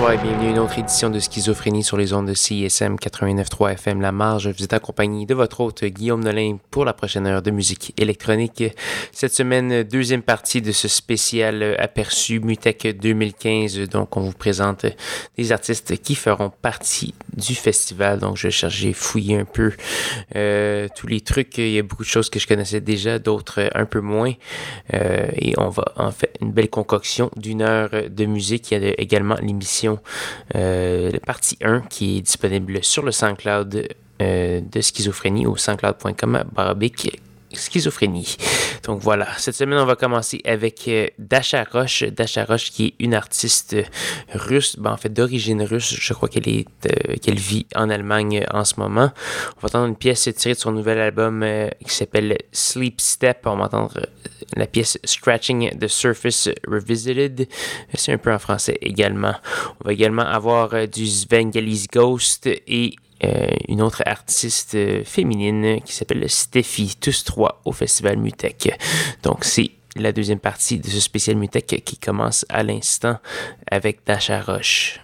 Bonsoir et bienvenue à une autre édition de Schizophrénie sur les ondes de CISM 89.3 FM La Marge. Vous êtes accompagné de votre hôte Guillaume Nolin pour la prochaine heure de musique électronique. Cette semaine, deuxième partie de ce spécial aperçu Mutec 2015. Donc, on vous présente des artistes qui feront partie du festival. Donc, je cherchais fouiller un peu euh, tous les trucs. Il y a beaucoup de choses que je connaissais déjà, d'autres un peu moins. Euh, et on va en fait une belle concoction d'une heure de musique. Il y a également l'émission euh, la partie 1 qui est disponible sur le SoundCloud euh, de Schizophrénie au soundcloud.com barabic schizophrénie. Donc voilà, cette semaine, on va commencer avec euh, Dasha Roche. Dasha Roche, qui est une artiste russe, ben, en fait d'origine russe. Je crois qu'elle est qu'elle vit en Allemagne en ce moment. On va entendre une pièce tirée de son nouvel album qui s'appelle Sleep Step. On va entendre la pièce Scratching the Surface Revisited. C'est un peu en français également. On va également avoir euh, du Svengalis Ghost et euh, une autre artiste euh, féminine qui s'appelle Steffi, tous trois au Festival Mutec. Donc c'est la deuxième partie de ce spécial Mutec qui commence à l'instant avec Dasha Roche.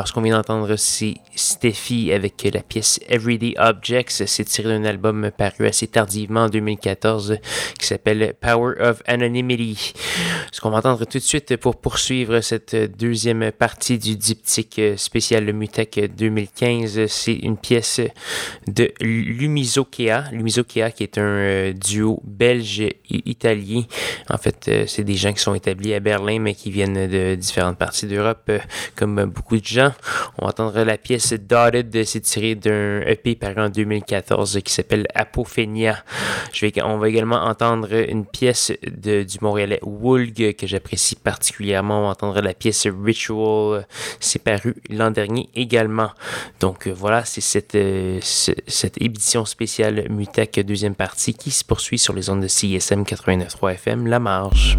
Alors, ce qu'on vient d'entendre, c'est Steffi avec la pièce Everyday Objects. C'est tiré d'un album paru assez tardivement en 2014 qui s'appelle Power of Anonymity. Ce qu'on va entendre tout de suite pour poursuivre cette deuxième partie du diptyque spécial Mutec 2015, c'est une pièce de Lumizokea. Lumizokea qui est un euh, duo belge-italien. En fait, euh, c'est des gens qui sont établis à Berlin mais qui viennent de différentes parties d'Europe euh, comme beaucoup de gens. On entendra la pièce Dotted, c'est tiré d'un EP paru en 2014 qui s'appelle Apophenia. Je vais, on va également entendre une pièce de, du Montréalais Woolg que j'apprécie particulièrement. On va entendre la pièce Ritual, c'est paru l'an dernier également. Donc euh, voilà, c'est cette, euh, cette édition spéciale Mutec deuxième partie qui se poursuit sur les ondes de CSM 89.3 FM, La Marge.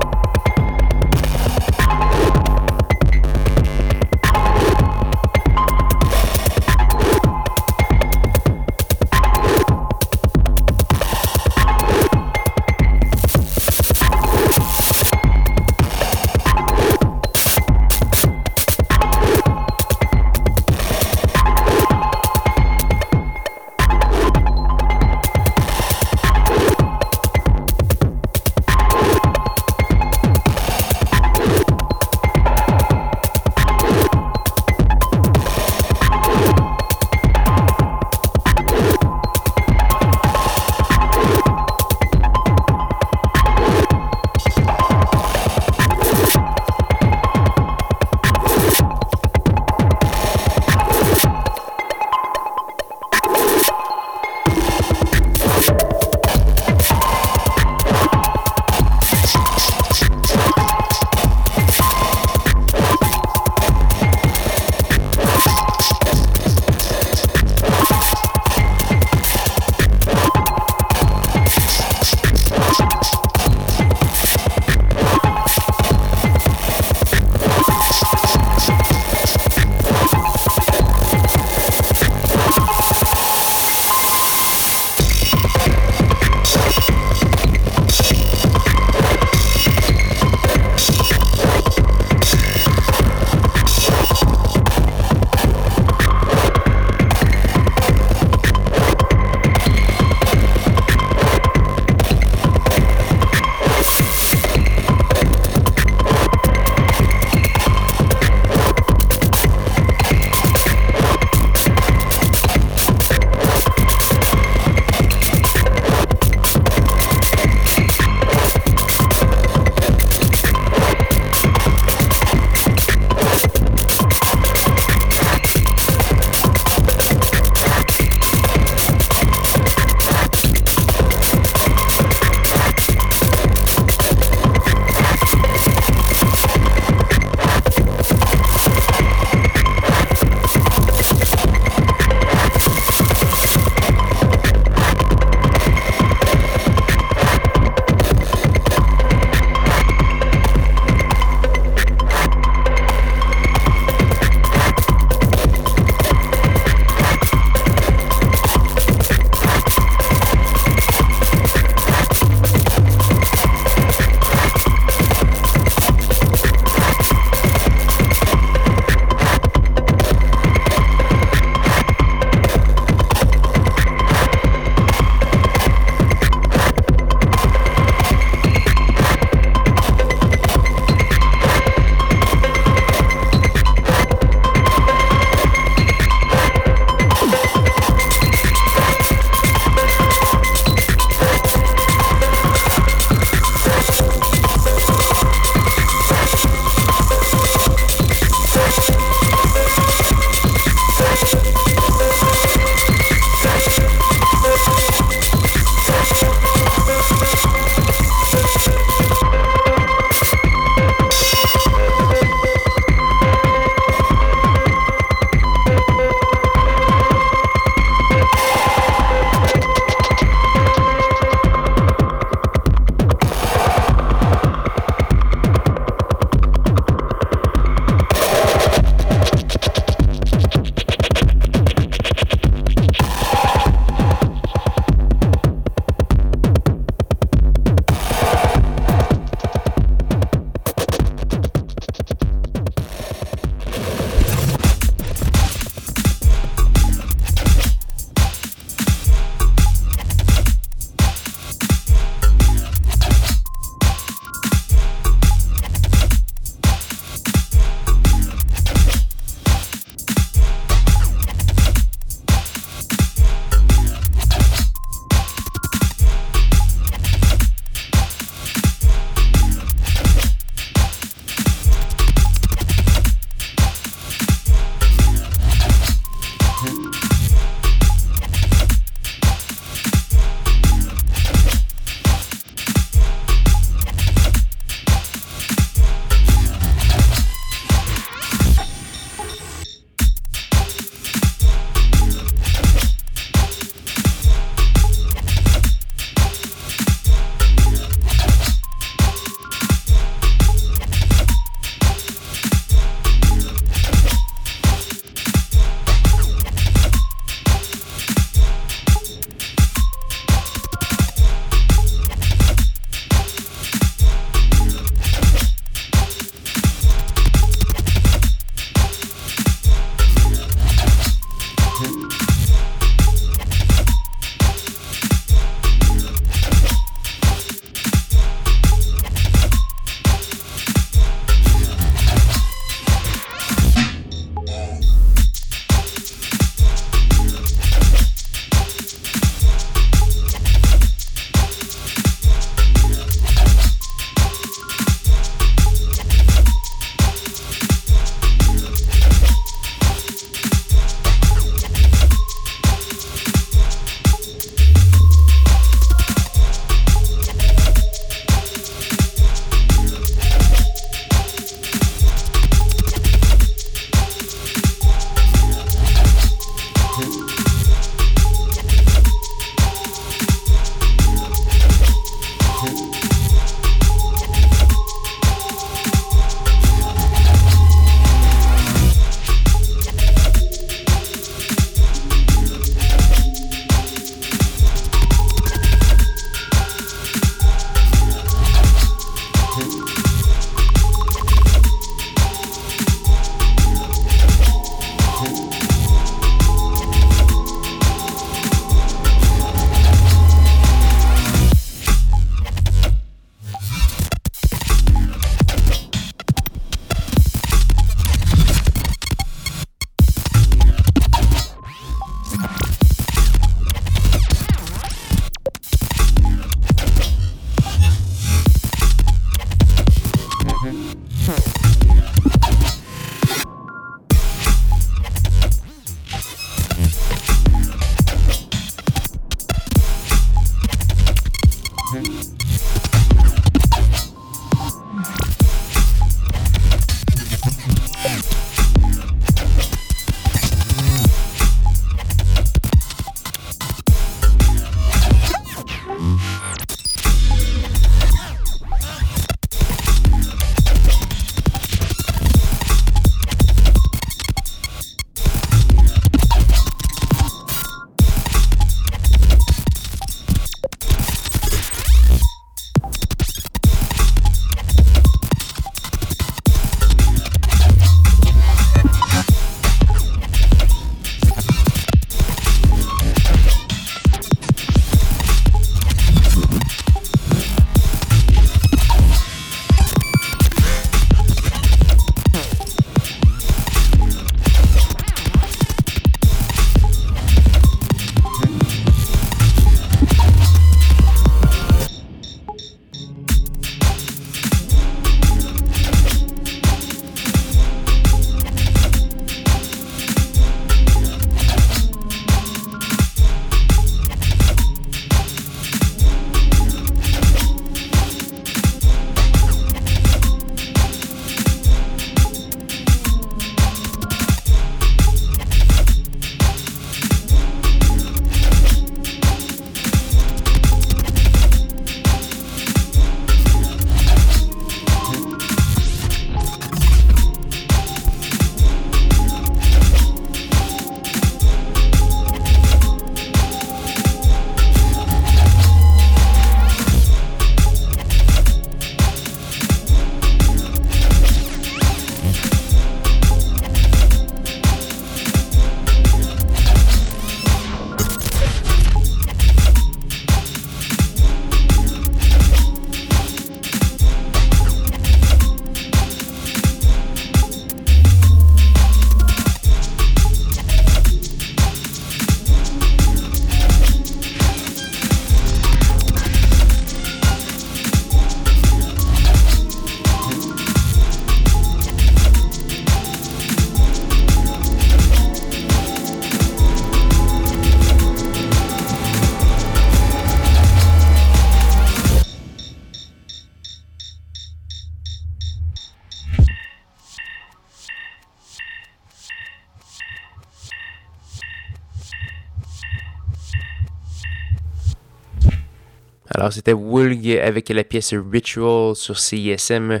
Alors, c'était Woolg avec la pièce Ritual sur CISM.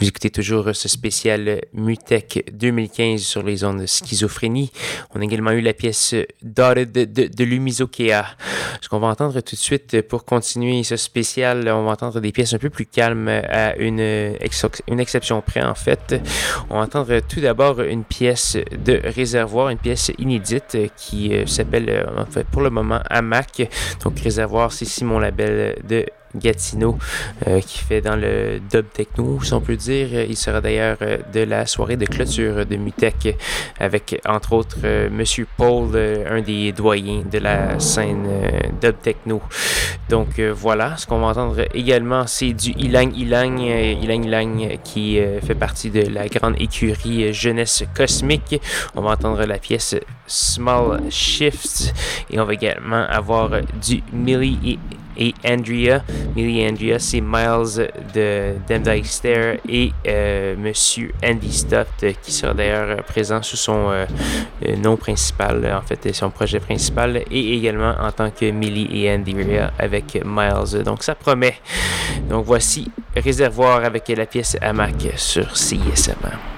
Vous écoutez toujours ce spécial Mutech 2015 sur les ondes de schizophrénie. On a également eu la pièce Dotted de, de, Lumizokea. Ce qu'on va entendre tout de suite pour continuer ce spécial, on va entendre des pièces un peu plus calmes à une, exception près, en fait. On va entendre tout d'abord une pièce de réservoir, une pièce inédite qui euh, s'appelle, euh, en fait, pour le moment, Amac. Donc, réservoir, c'est Simon Label de Gatineau euh, qui fait dans le dub techno, si on peut dire. Il sera d'ailleurs euh, de la soirée de clôture de Mutech avec entre autres euh, Monsieur Paul, un des doyens de la scène dub techno. Donc voilà, ce qu'on va entendre également, c'est du Ilang Ilang, Ilang Ilang qui fait partie de la grande écurie jeunesse cosmique. On va entendre la pièce Small Shifts et on va également avoir du Millie et Andrea. Millie Andrea, c'est Miles de Demdike Stair et euh, Monsieur Andy Stott qui sera d'ailleurs présent sous son euh, euh, nom principal, en fait, son projet principal, et également en tant que Millie et Andrea avec Miles. Donc ça promet. Donc voici Réservoir avec la pièce Hamac sur CISM.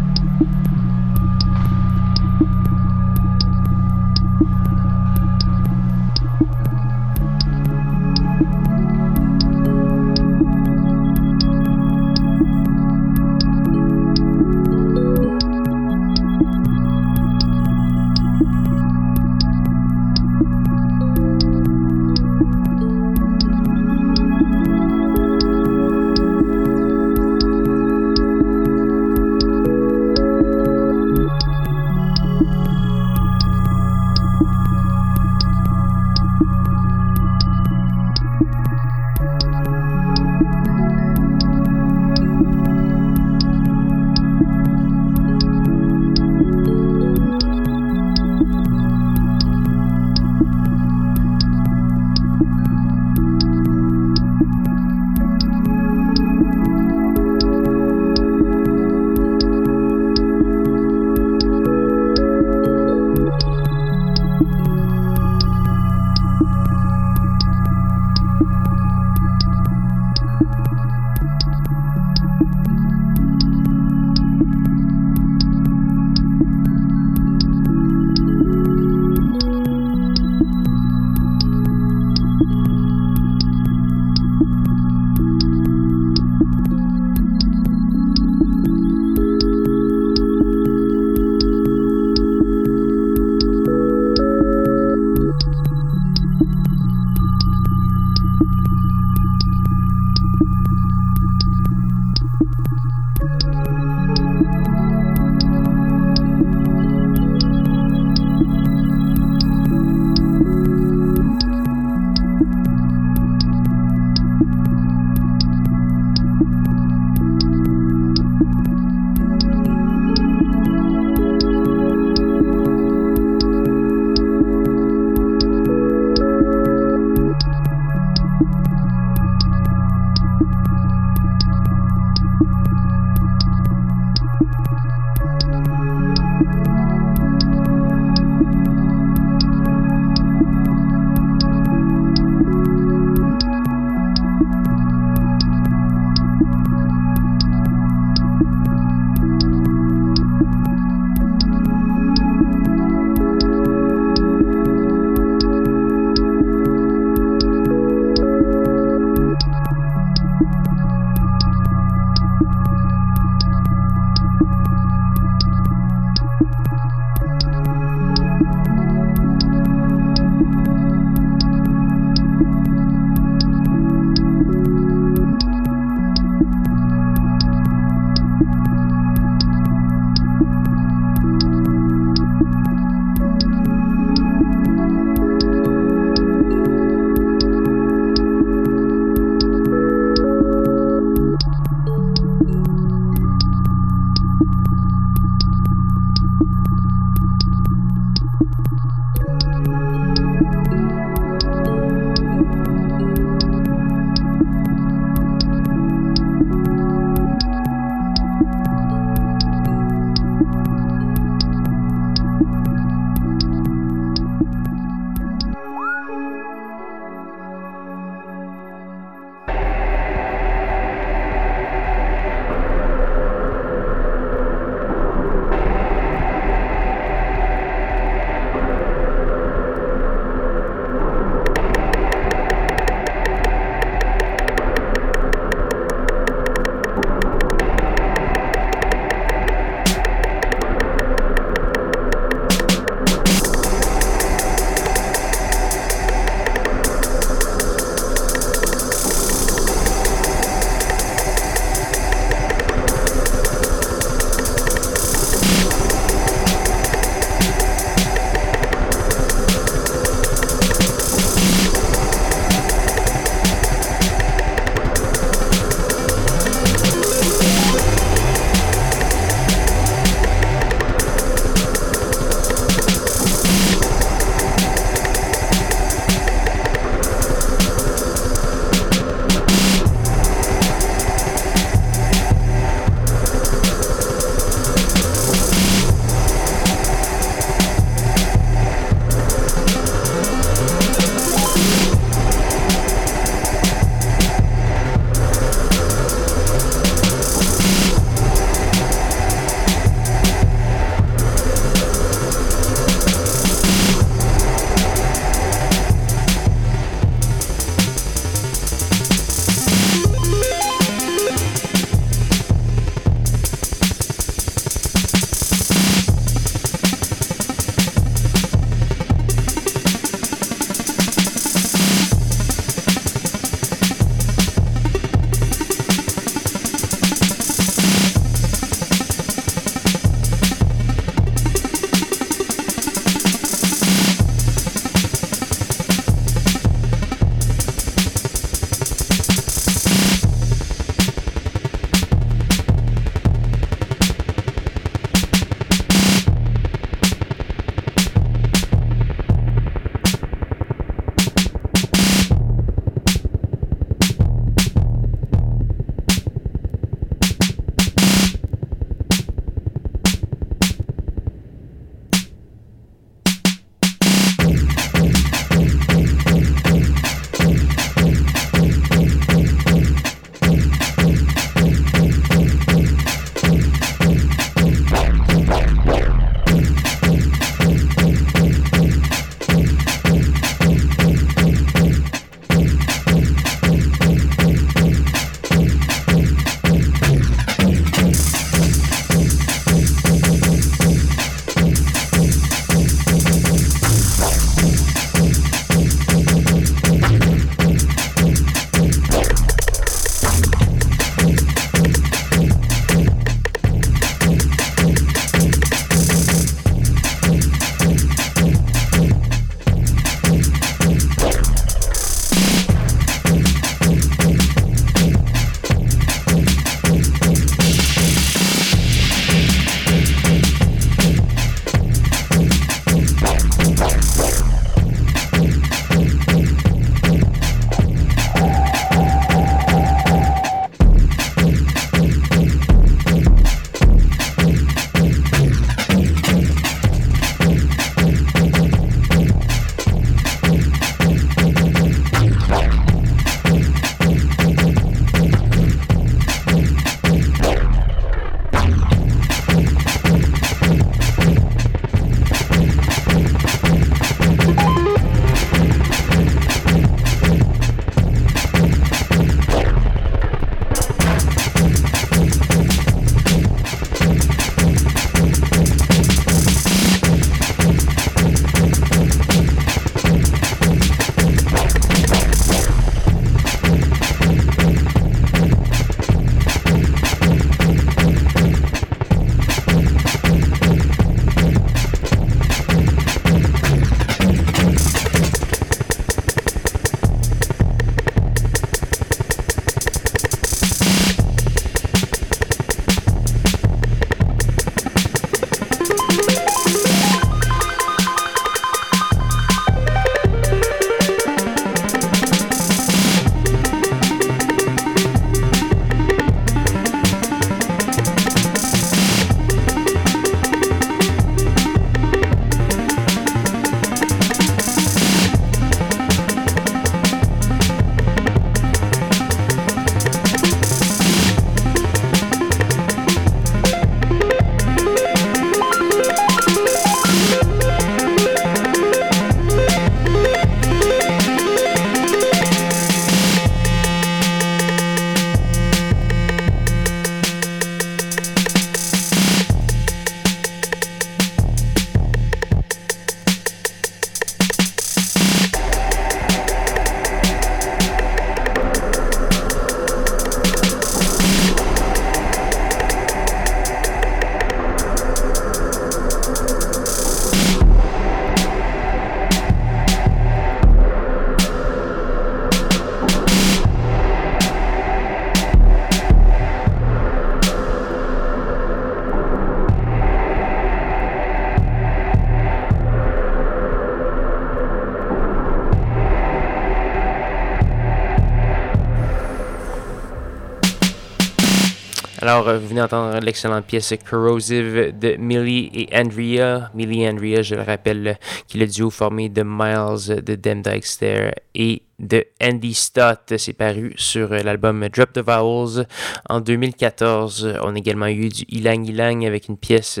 Alors, vous venez d'entendre l'excellente pièce Corrosive de Millie et Andrea. Millie et Andrea, je le rappelle, qui est le duo formé de Miles de Dem Dykester et de Andy Stott. C'est paru sur l'album Drop the Vowels en 2014. On a également eu du Ilang Ilang avec une pièce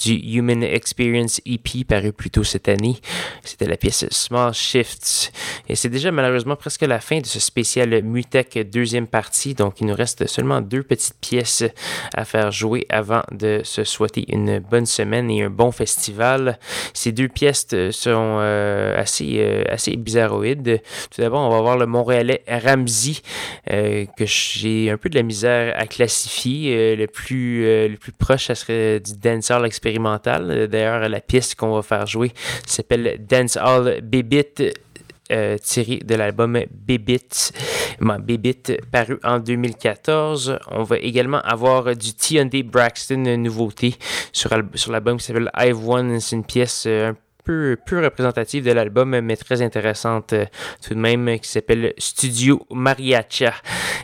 du Human Experience EP paru plus tôt cette année. C'était la pièce Small Shifts. Et c'est déjà malheureusement presque la fin de ce spécial Mutech deuxième partie. Donc il nous reste seulement deux petites pièces à faire jouer avant de se souhaiter une bonne semaine et un bon festival. Ces deux pièces sont euh, assez, euh, assez bizarroïdes. D'abord, on va voir le Montréalais Ramsey, euh, que j'ai un peu de la misère à classifier. Euh, le, plus, euh, le plus proche, ça serait du dancehall expérimental. D'ailleurs, la pièce qu'on va faire jouer s'appelle Dancehall Bébit. tiré de l'album Bébit, Bébit paru en 2014. On va également avoir du T&D Braxton nouveauté sur, sur l'album qui s'appelle I've Won. C'est une pièce un peu, peu représentative de l'album, mais très intéressante euh, tout de même, qui s'appelle Studio Mariacha.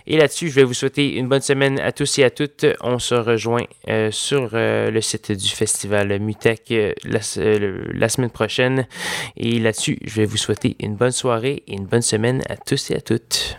Et là-dessus, je vais vous souhaiter une bonne semaine à tous et à toutes. On se rejoint euh, sur euh, le site du festival Mutec la, la, semaine prochaine. Et là-dessus, je vais vous souhaiter une bonne soirée et une bonne semaine à tous et à toutes.